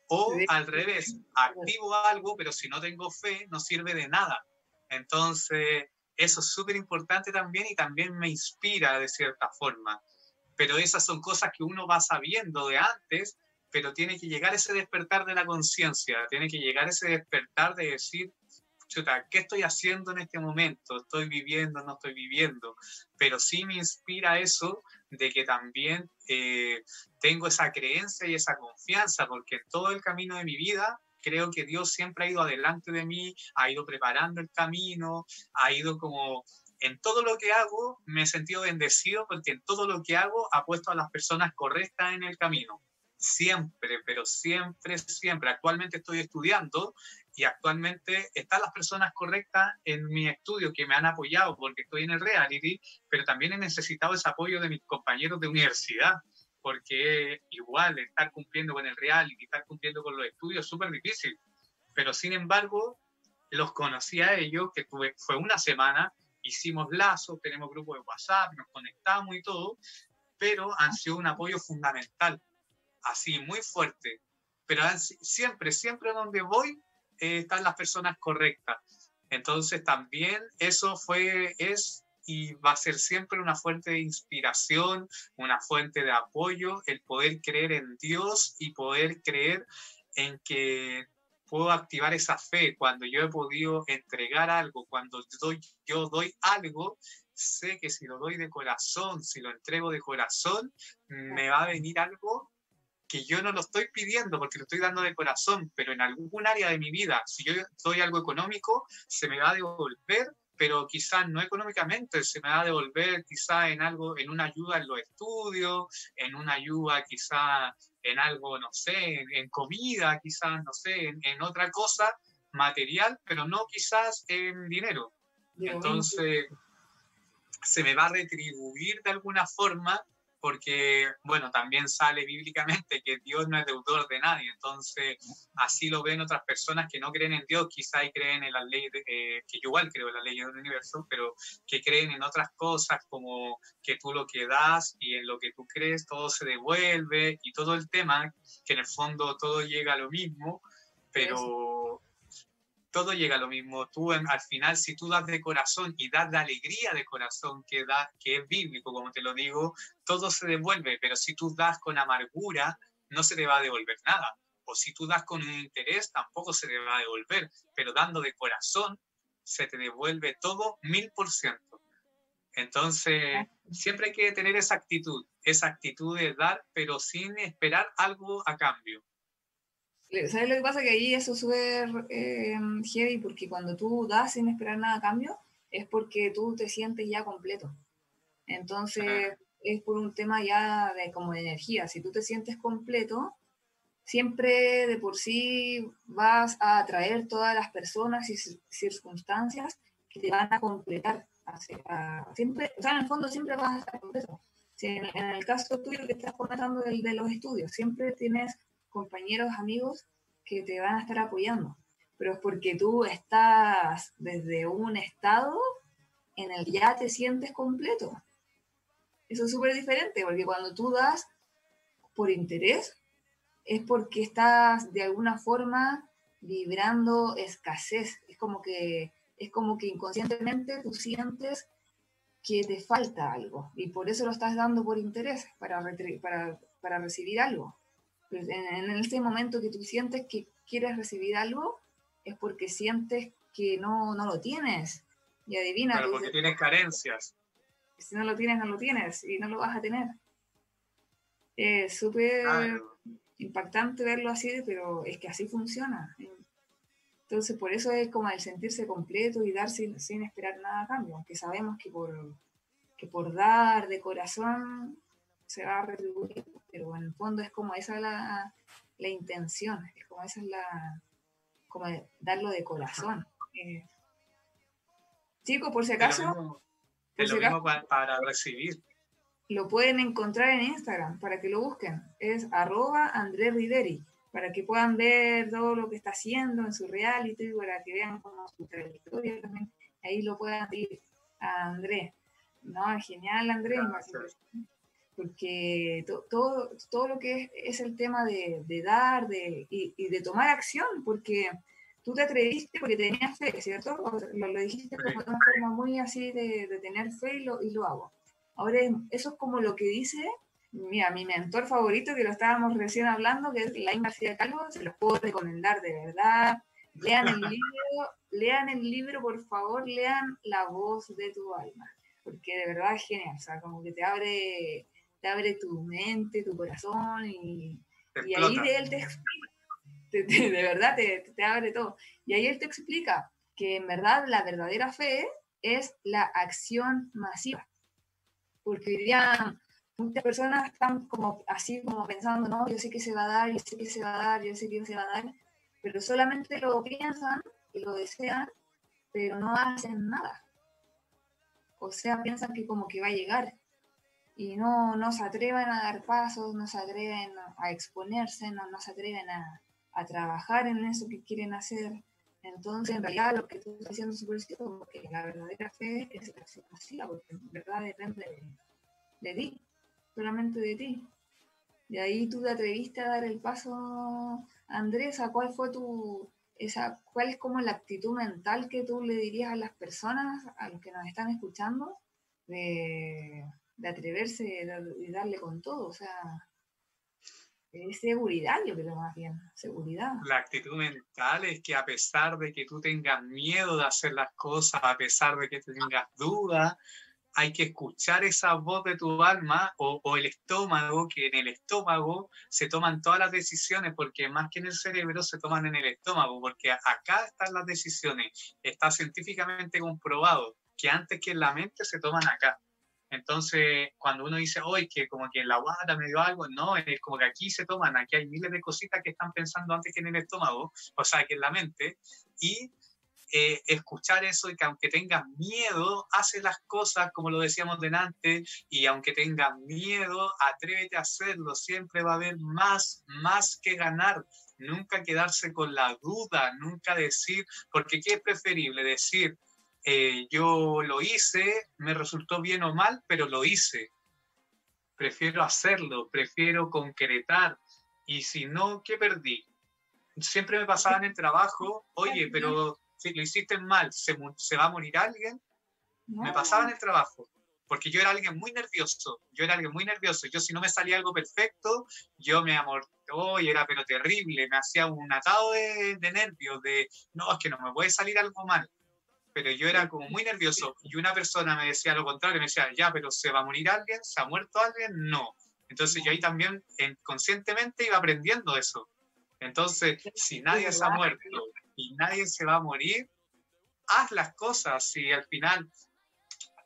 O al revés, activo algo, pero si no tengo fe, no sirve de nada. Entonces, eso es súper importante también y también me inspira de cierta forma. Pero esas son cosas que uno va sabiendo de antes pero tiene que llegar ese despertar de la conciencia, tiene que llegar ese despertar de decir, chuta, ¿qué estoy haciendo en este momento? ¿Estoy viviendo, no estoy viviendo? Pero sí me inspira eso de que también eh, tengo esa creencia y esa confianza, porque en todo el camino de mi vida creo que Dios siempre ha ido adelante de mí, ha ido preparando el camino, ha ido como en todo lo que hago me he sentido bendecido porque en todo lo que hago ha puesto a las personas correctas en el camino siempre, pero siempre, siempre. Actualmente estoy estudiando y actualmente están las personas correctas en mi estudio que me han apoyado porque estoy en el reality, pero también he necesitado ese apoyo de mis compañeros de universidad, porque igual estar cumpliendo con el reality, estar cumpliendo con los estudios es súper difícil. Pero sin embargo, los conocí a ellos, que tuve, fue una semana, hicimos lazos, tenemos grupo de WhatsApp, nos conectamos y todo, pero han sido un apoyo fundamental así, muy fuerte. Pero siempre, siempre donde voy eh, están las personas correctas. Entonces también eso fue, es y va a ser siempre una fuente de inspiración, una fuente de apoyo, el poder creer en Dios y poder creer en que puedo activar esa fe cuando yo he podido entregar algo, cuando doy, yo doy algo, sé que si lo doy de corazón, si lo entrego de corazón, me va a venir algo que yo no lo estoy pidiendo porque lo estoy dando de corazón, pero en algún área de mi vida, si yo doy algo económico, se me va a devolver, pero quizás no económicamente, se me va a devolver quizás en algo, en una ayuda en los estudios, en una ayuda quizás en algo, no sé, en, comida, quizás, no sé, en, otra cosa material, pero no quizás en dinero. Entonces, se me va a retribuir de alguna forma porque, bueno, también sale bíblicamente que Dios no es deudor de nadie, entonces así lo ven otras personas que no creen en Dios, quizá y creen en las leyes, eh, que yo igual creo en las leyes del universo, pero que creen en otras cosas como que tú lo que das y en lo que tú crees todo se devuelve y todo el tema, que en el fondo todo llega a lo mismo, pero todo llega a lo mismo. Tú al final, si tú das de corazón y das de alegría de corazón que, da, que es bíblico, como te lo digo, todo se devuelve, pero si tú das con amargura, no se te va a devolver nada. O si tú das con un interés, tampoco se te va a devolver, pero dando de corazón, se te devuelve todo mil por ciento. Entonces, siempre hay que tener esa actitud, esa actitud de dar, pero sin esperar algo a cambio. ¿Sabes lo que pasa? Que ahí eso es súper eh, heavy porque cuando tú das sin esperar nada a cambio, es porque tú te sientes ya completo. Entonces, es por un tema ya de como de energía. Si tú te sientes completo, siempre de por sí vas a atraer todas las personas y circunstancias que te van a completar siempre, o sea, en el fondo siempre vas a estar completo. Si en, el caso tuyo que estás comentando del, de los estudios, siempre tienes compañeros, amigos que te van a estar apoyando, pero es porque tú estás desde un estado en el que ya te sientes completo. Eso es súper diferente, porque cuando tú das por interés, es porque estás de alguna forma vibrando escasez. Es como que, es como que inconscientemente tú sientes que te falta algo y por eso lo estás dando por interés, para, recibir algo. En, en este momento que tú sientes que quieres recibir algo, es porque sientes que no, no lo tienes. Y adivina. Claro, porque tienes carencias. Si no lo tienes, no lo tienes y no lo vas a tener. Es súper impactante verlo así, pero es que así funciona. Entonces, por eso es como el sentirse completo y dar sin, esperar nada a cambio, aunque sabemos que por, que por dar de corazón se va a retribuir, pero en el fondo es como esa la, la intención, es como esa es la, como darlo de corazón. Eh, chicos, por si acaso... Es lo mismo, para recibir lo pueden encontrar en Instagram para que lo busquen. Es arroba André Rideri, para que puedan ver todo lo que está haciendo en su reality, para que vean cómo su trayectoria también. Ahí lo puedan ir a André. No, genial André, porque todo, todo lo que es, el tema de, dar de, y, de tomar acción, porque tú te atreviste porque tenías fe, ¿cierto? Lo, lo dijiste de una forma muy así de, de tener fe y lo, y lo hago. Ahora, eso es como lo que dice, mira, mi mentor favorito, que lo estábamos recién hablando, que es Lain García Calvo, se los puedo recomendar de verdad. Lean el (laughs) libro, lean el libro, por favor, lean La voz de tu alma, porque de verdad es genial, o sea, como que te abre, te abre tu mente, tu corazón, y, y ahí él te explica, (laughs) de verdad te, te abre todo. Y ahí él te explica que en verdad la verdadera fe es la acción masiva porque hoy día muchas personas están como así como pensando, no, yo sé que se va a dar, yo sé que se va a dar, yo sé que se va a dar, pero solamente lo piensan y lo desean, pero no hacen nada. O sea, piensan que como que va a llegar y no, no se atreven a dar pasos, no se atreven a exponerse, no, no se atreven a, a trabajar en eso que quieren hacer. Entonces, en realidad, lo que tú estás diciendo es súper cierto, porque la verdadera fe es la acción porque en verdad depende de, ti, solamente de ti. Y ahí tú te atreviste a dar el paso, Andrés, cuál fue tu, esa, cuál es como la actitud mental que tú le dirías a las personas, a los que nos están escuchando, de, de atreverse y darle con todo, o sea, es seguridad, yo creo más bien, seguridad. La actitud mental es que a pesar de que tú tengas miedo de hacer las cosas, a pesar de que tengas dudas, hay que escuchar esa voz de tu alma o, o, el estómago, que en el estómago se toman todas las decisiones, porque más que en el cerebro se toman en el estómago, porque acá están las decisiones. Está científicamente comprobado que antes que en la mente se toman acá. Entonces, cuando uno dice, hoy que como que en la guata me dio algo, no, es como que aquí se toman, aquí hay miles de cositas que están pensando antes que en el estómago, o sea, que en la mente, y eh, escuchar eso y que aunque tengas miedo, hace las cosas como lo decíamos delante, y aunque tengas miedo, atrévete a hacerlo, siempre va a haber más, más que ganar. Nunca quedarse con la duda, nunca decir, porque ¿qué es preferible? Decir, eh, yo lo hice, me resultó bien o mal, pero lo hice. Prefiero hacerlo, prefiero concretar. Y si no, ¿qué perdí? Siempre me pasaba en el trabajo, oye, pero si lo hiciste mal, ¿se, va a morir alguien? Me pasaba en el trabajo, porque yo era alguien muy nervioso, yo era alguien muy nervioso. Yo si no me salía algo perfecto, yo me amortó y era pero terrible, me hacía un atado de, de nervios, de, no, es que no me puede salir algo mal pero yo era como muy nervioso y una persona me decía lo contrario, me decía, ya, pero ¿se va a morir alguien? ¿Se ha muerto alguien? No. Entonces yo ahí también conscientemente iba aprendiendo eso. Entonces, si nadie se ha muerto y nadie se va a morir, haz las cosas y al final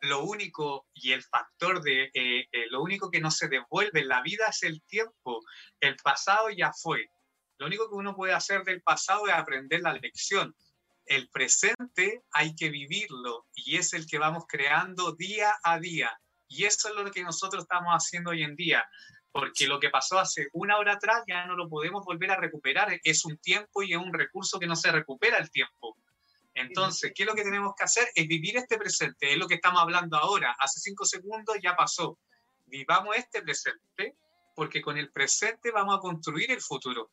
lo único y el factor de eh, eh, lo único que no se devuelve en la vida es el tiempo. El pasado ya fue. Lo único que uno puede hacer del pasado es aprender la lección. El presente hay que vivirlo y es el que vamos creando día a día. Y eso es lo que nosotros estamos haciendo hoy en día, porque lo que pasó hace una hora atrás ya no lo podemos volver a recuperar. Es un tiempo y es un recurso que no se recupera el tiempo. Entonces, ¿qué es lo que tenemos que hacer? Es vivir este presente, es lo que estamos hablando ahora. Hace cinco segundos ya pasó. Vivamos este presente, porque con el presente vamos a construir el futuro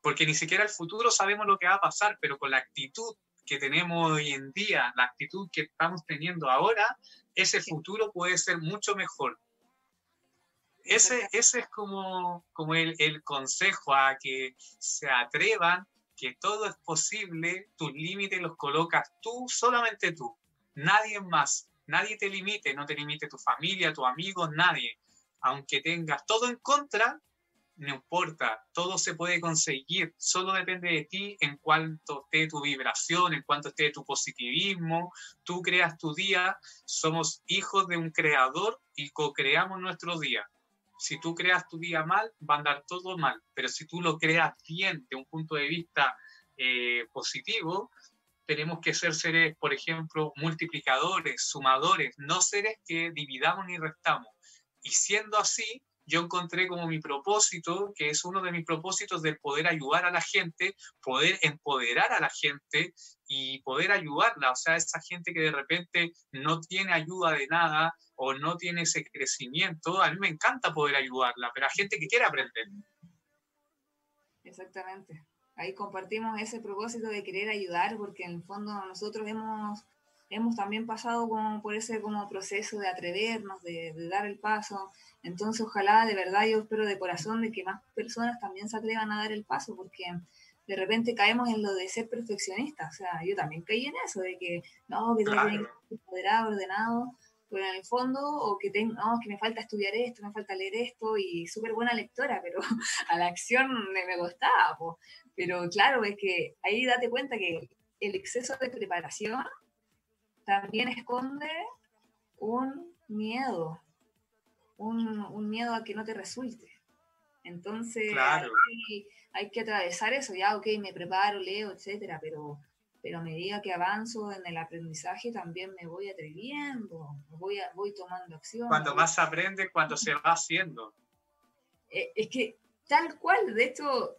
porque ni siquiera el futuro sabemos lo que va a pasar, pero con la actitud que tenemos hoy en día, la actitud que estamos teniendo ahora, ese futuro puede ser mucho mejor. Ese, ese es como, como el, el consejo a que se atrevan, que todo es posible, tus límites los colocas tú, solamente tú, nadie más, nadie te limite, no te limite tu familia, tus amigos, nadie. Aunque tengas todo en contra, no importa, todo se puede conseguir, solo depende de ti en cuanto esté tu vibración, en cuanto esté tu positivismo, tú creas tu día, somos hijos de un creador y co-creamos nuestro día. Si tú creas tu día mal, va a andar todo mal, pero si tú lo creas bien de un punto de vista eh, positivo, tenemos que ser seres, por ejemplo, multiplicadores, sumadores, no seres que dividamos ni restamos. Y siendo así, yo encontré como mi propósito, que es uno de mis propósitos del poder ayudar a la gente, poder empoderar a la gente y poder ayudarla, o sea, esa gente que de repente no tiene ayuda de nada o no tiene ese crecimiento, a mí me encanta poder ayudarla, pero a gente que quiere aprender. Exactamente. Ahí compartimos ese propósito de querer ayudar, porque en el fondo nosotros hemos, hemos también pasado como por ese como proceso de atrevernos, de, de dar el paso, entonces, ojalá de verdad yo espero de corazón de que más personas también se atrevan a dar el paso, porque de repente caemos en lo de ser perfeccionista. O sea, yo también caí en eso, de que no, que tengo que ser moderado, ordenado, pero en el fondo, o que, tengo, no, que me falta estudiar esto, me falta leer esto, y súper buena lectora, pero (laughs) a la acción me, me costaba. Pero claro, es que ahí date cuenta que el exceso de preparación también esconde un miedo, un, miedo a que no te resulte. Entonces hay, que atravesar eso, ya, ok, me preparo, leo, etcétera, pero, pero a medida que avanzo en el aprendizaje también me voy atreviendo, voy, voy tomando acción. Cuando más aprende, cuando se va haciendo. Eh, es que tal cual, de hecho,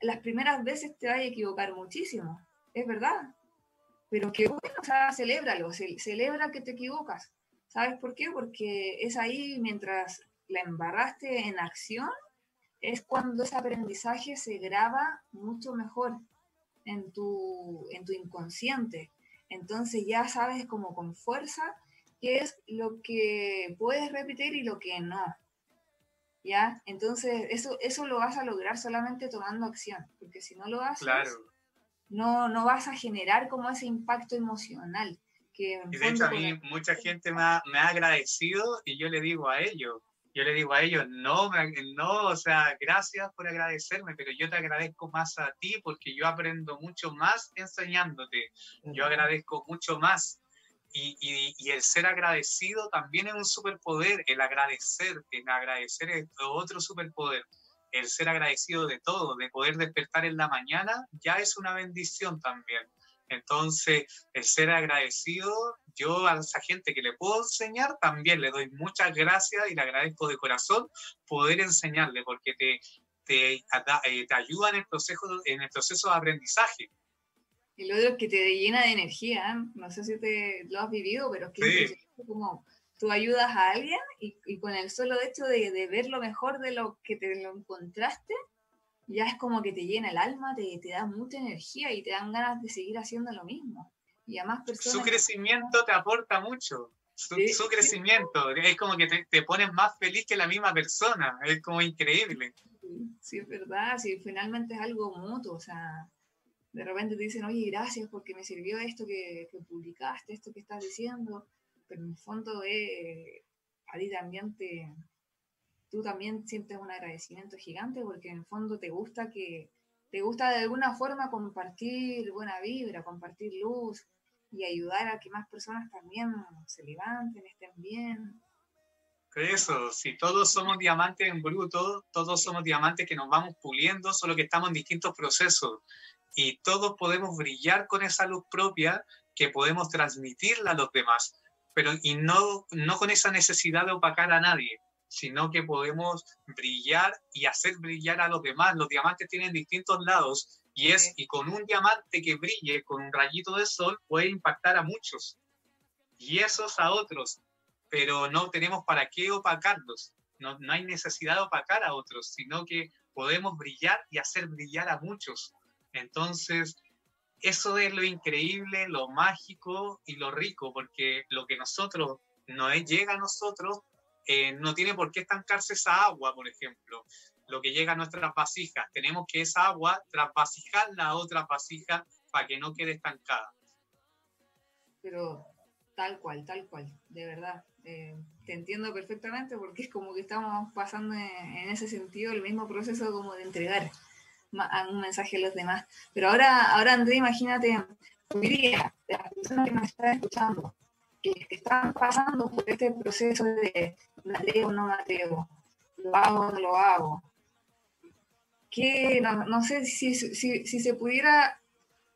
las primeras veces te vas a equivocar muchísimo, es verdad. Pero que bueno, o sea, celébralo, celebra que te equivocas. ¿Sabes por qué? Porque es ahí mientras la embarraste en acción, es cuando ese aprendizaje se graba mucho mejor en tu, en tu inconsciente. Entonces ya sabes como con fuerza qué es lo que puedes repetir y lo que no. ¿Ya? Entonces eso, eso lo vas a lograr solamente tomando acción, porque si no lo haces, no, no vas a generar como ese impacto emocional y de hecho a mí mucha gente me ha, me ha, agradecido y yo le digo a ellos, yo le digo a ellos, no, no, o sea, gracias por agradecerme, pero yo te agradezco más a ti porque yo aprendo mucho más enseñándote, yo agradezco mucho más. Y, y, y, el ser agradecido también es un superpoder, el agradecer, el agradecer es otro superpoder. El ser agradecido de todo, de poder despertar en la mañana, ya es una bendición también. Entonces, el ser agradecido, yo a esa gente que le puedo enseñar, también le doy muchas gracias y le agradezco de corazón poder enseñarle, porque te, te, eh, te ayuda en el, proceso, en el proceso de aprendizaje. Y lo otro es que te llena de energía, ¿eh? no sé si te lo has vivido, pero es que es como tú ayudas a alguien y, y, con el solo hecho de, de ver lo mejor de lo que te lo encontraste, ya es como que te llena el alma, te, te da mucha energía y te dan ganas de seguir haciendo lo mismo. Y además personas... Su crecimiento te aporta mucho. Su, su crecimiento es como que te, te, pones más feliz que la misma persona. Es como increíble. Sí, es verdad. Sí, finalmente es algo mutuo. O sea, de repente te dicen, oye, gracias porque me sirvió esto que, que publicaste, esto que estás diciendo. Pero en el fondo es, a ti también te, tú también sientes un agradecimiento gigante porque en el fondo te gusta que te gusta de alguna forma compartir buena vibra, compartir luz y ayudar a que más personas también se levanten, estén bien. Eso, si todos somos diamantes en bruto, todos somos diamantes que nos vamos puliendo, solo que estamos en distintos procesos. y todos podemos brillar con esa luz propia que podemos transmitirla a los demás, pero y no, no con esa necesidad de opacar a nadie, sino que podemos brillar y hacer brillar a los demás. Los diamantes tienen distintos lados y es y con un diamante que brille con un rayito de sol puede impactar a muchos y esos a otros, pero no tenemos para qué opacarlos. No, no hay necesidad de opacar a otros, sino que podemos brillar y hacer brillar a muchos. Entonces, eso es lo increíble, lo mágico y lo rico, porque lo que nosotros no llega a nosotros eh, no tiene por qué estancarse esa agua, por ejemplo. Lo que llega a nuestras vasijas, tenemos que esa agua trasvasijarla a otra vasija para que no quede estancada. Pero tal cual, tal cual, de verdad. Eh, te entiendo perfectamente porque es como que estamos pasando en, ese sentido el mismo proceso como de entregar un mensaje a los demás. Pero ahora, ahora André, imagínate, diría, las personas que nos están escuchando, que, están pasando por este proceso de me atrevo o no me atrevo, lo hago o no lo hago. Que no, no sé si, si, si, se pudiera,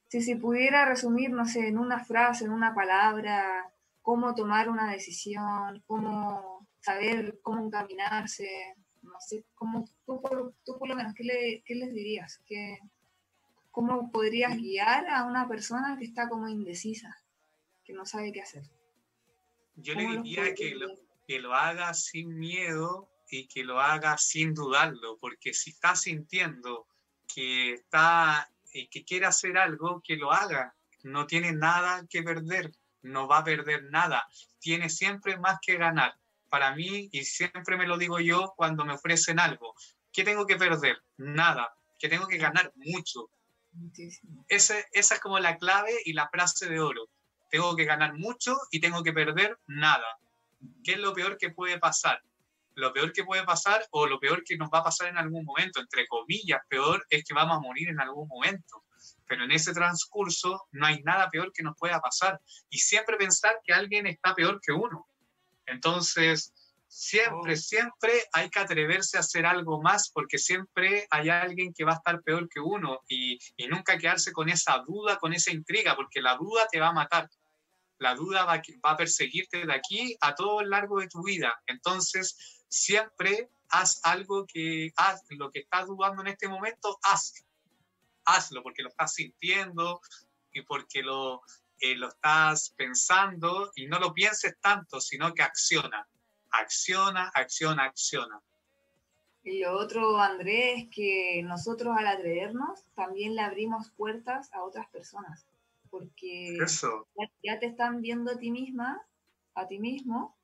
si se pudiera resumir, no sé, en una frase, en una palabra, cómo tomar una decisión, cómo saber cómo encaminarse, cómo, tú, por, tú por lo menos, ¿qué, le, qué les dirías? ¿Qué, ¿Cómo podrías guiar a una persona que está como indecisa, que no sabe qué hacer? Yo le diría que lo, que lo haga sin miedo y que lo haga sin dudarlo, porque si está sintiendo que está y que quiere hacer algo, que lo haga. No tiene nada que perder, no va a perder nada, tiene siempre más que ganar. Para mí, y siempre me lo digo yo cuando me ofrecen algo, ¿qué tengo que perder? Nada, que tengo que ganar mucho. esa es como la clave y la frase de oro. Tengo que ganar mucho y tengo que perder nada. ¿Qué es lo peor que puede pasar? Lo peor que puede pasar o lo peor que nos va a pasar en algún momento, entre comillas, peor es que vamos a morir en algún momento. Pero en ese transcurso no hay nada peor que nos pueda pasar. Y siempre pensar que alguien está peor que uno. Entonces, siempre, oh. siempre hay que atreverse a hacer algo más porque siempre hay alguien que va a estar peor que uno y, y nunca quedarse con esa duda, con esa intriga, porque la duda te va a matar la duda va, a perseguirte de aquí a todo el largo de tu vida. Entonces, siempre haz algo que, haz lo que estás dudando en este momento, hazlo. Hazlo porque lo estás sintiendo y porque lo, eh, lo estás pensando y no lo pienses tanto, sino que acciona. Acciona, acciona, acciona. Y lo otro, Andrés, es que nosotros al atrevernos también le abrimos puertas a otras personas porque Ya, te están viendo a ti misma, a ti mismo,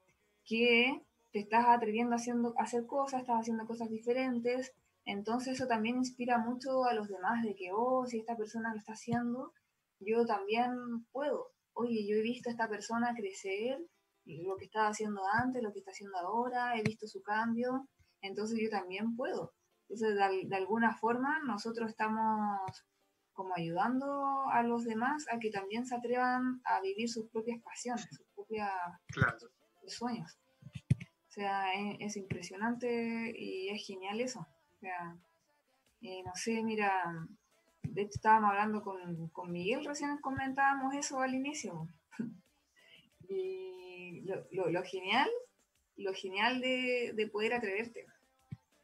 que te estás atreviendo a, haciendo, a hacer cosas, estás haciendo cosas diferentes, entonces eso también inspira mucho a los demás de que, oh, si esta persona lo está haciendo, yo también puedo. Oye, yo he visto a esta persona crecer, lo que estaba haciendo antes, lo que está haciendo ahora, he visto su cambio, entonces yo también puedo. Entonces, de alguna forma, nosotros estamos como ayudando a los demás a que también se atrevan a vivir sus propias pasiones, sus propios sueños. O sea, es, impresionante y es genial eso. O sea, eh, no sé, mira, de hecho estábamos hablando con, con Miguel, recién comentábamos eso al inicio. (laughs) y lo, lo, genial, lo genial de, de poder atreverte,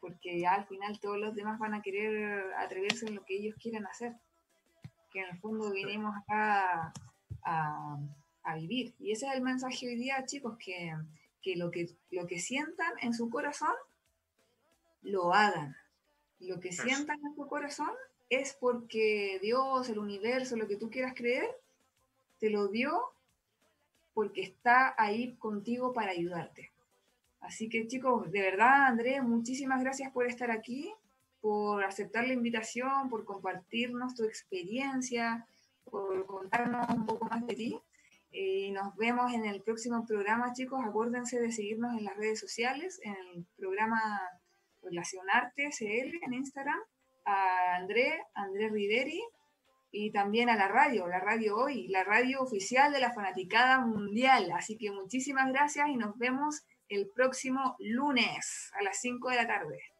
porque ya al final todos los demás van a querer atreverse en lo que ellos quieren hacer que en el fondo vinimos acá a, vivir. Y ese es el mensaje hoy día, chicos, que, lo que lo que sientan en su corazón, lo hagan. Lo que sientan en su corazón es porque Dios, el universo, lo que tú quieras creer, te lo dio porque está ahí contigo para ayudarte. Así que chicos, de verdad, Andrés, muchísimas gracias por estar aquí por aceptar la invitación, por compartirnos tu experiencia, por contarnos un poco más de ti. Y nos vemos en el próximo programa, chicos. Acuérdense de seguirnos en las redes sociales, en el programa Relacionarte CL en Instagram, a André, André Riveri, y también a la radio, la radio hoy, la radio oficial de la Fanaticada Mundial. Así que muchísimas gracias y nos vemos el próximo lunes a las 5 de la tarde.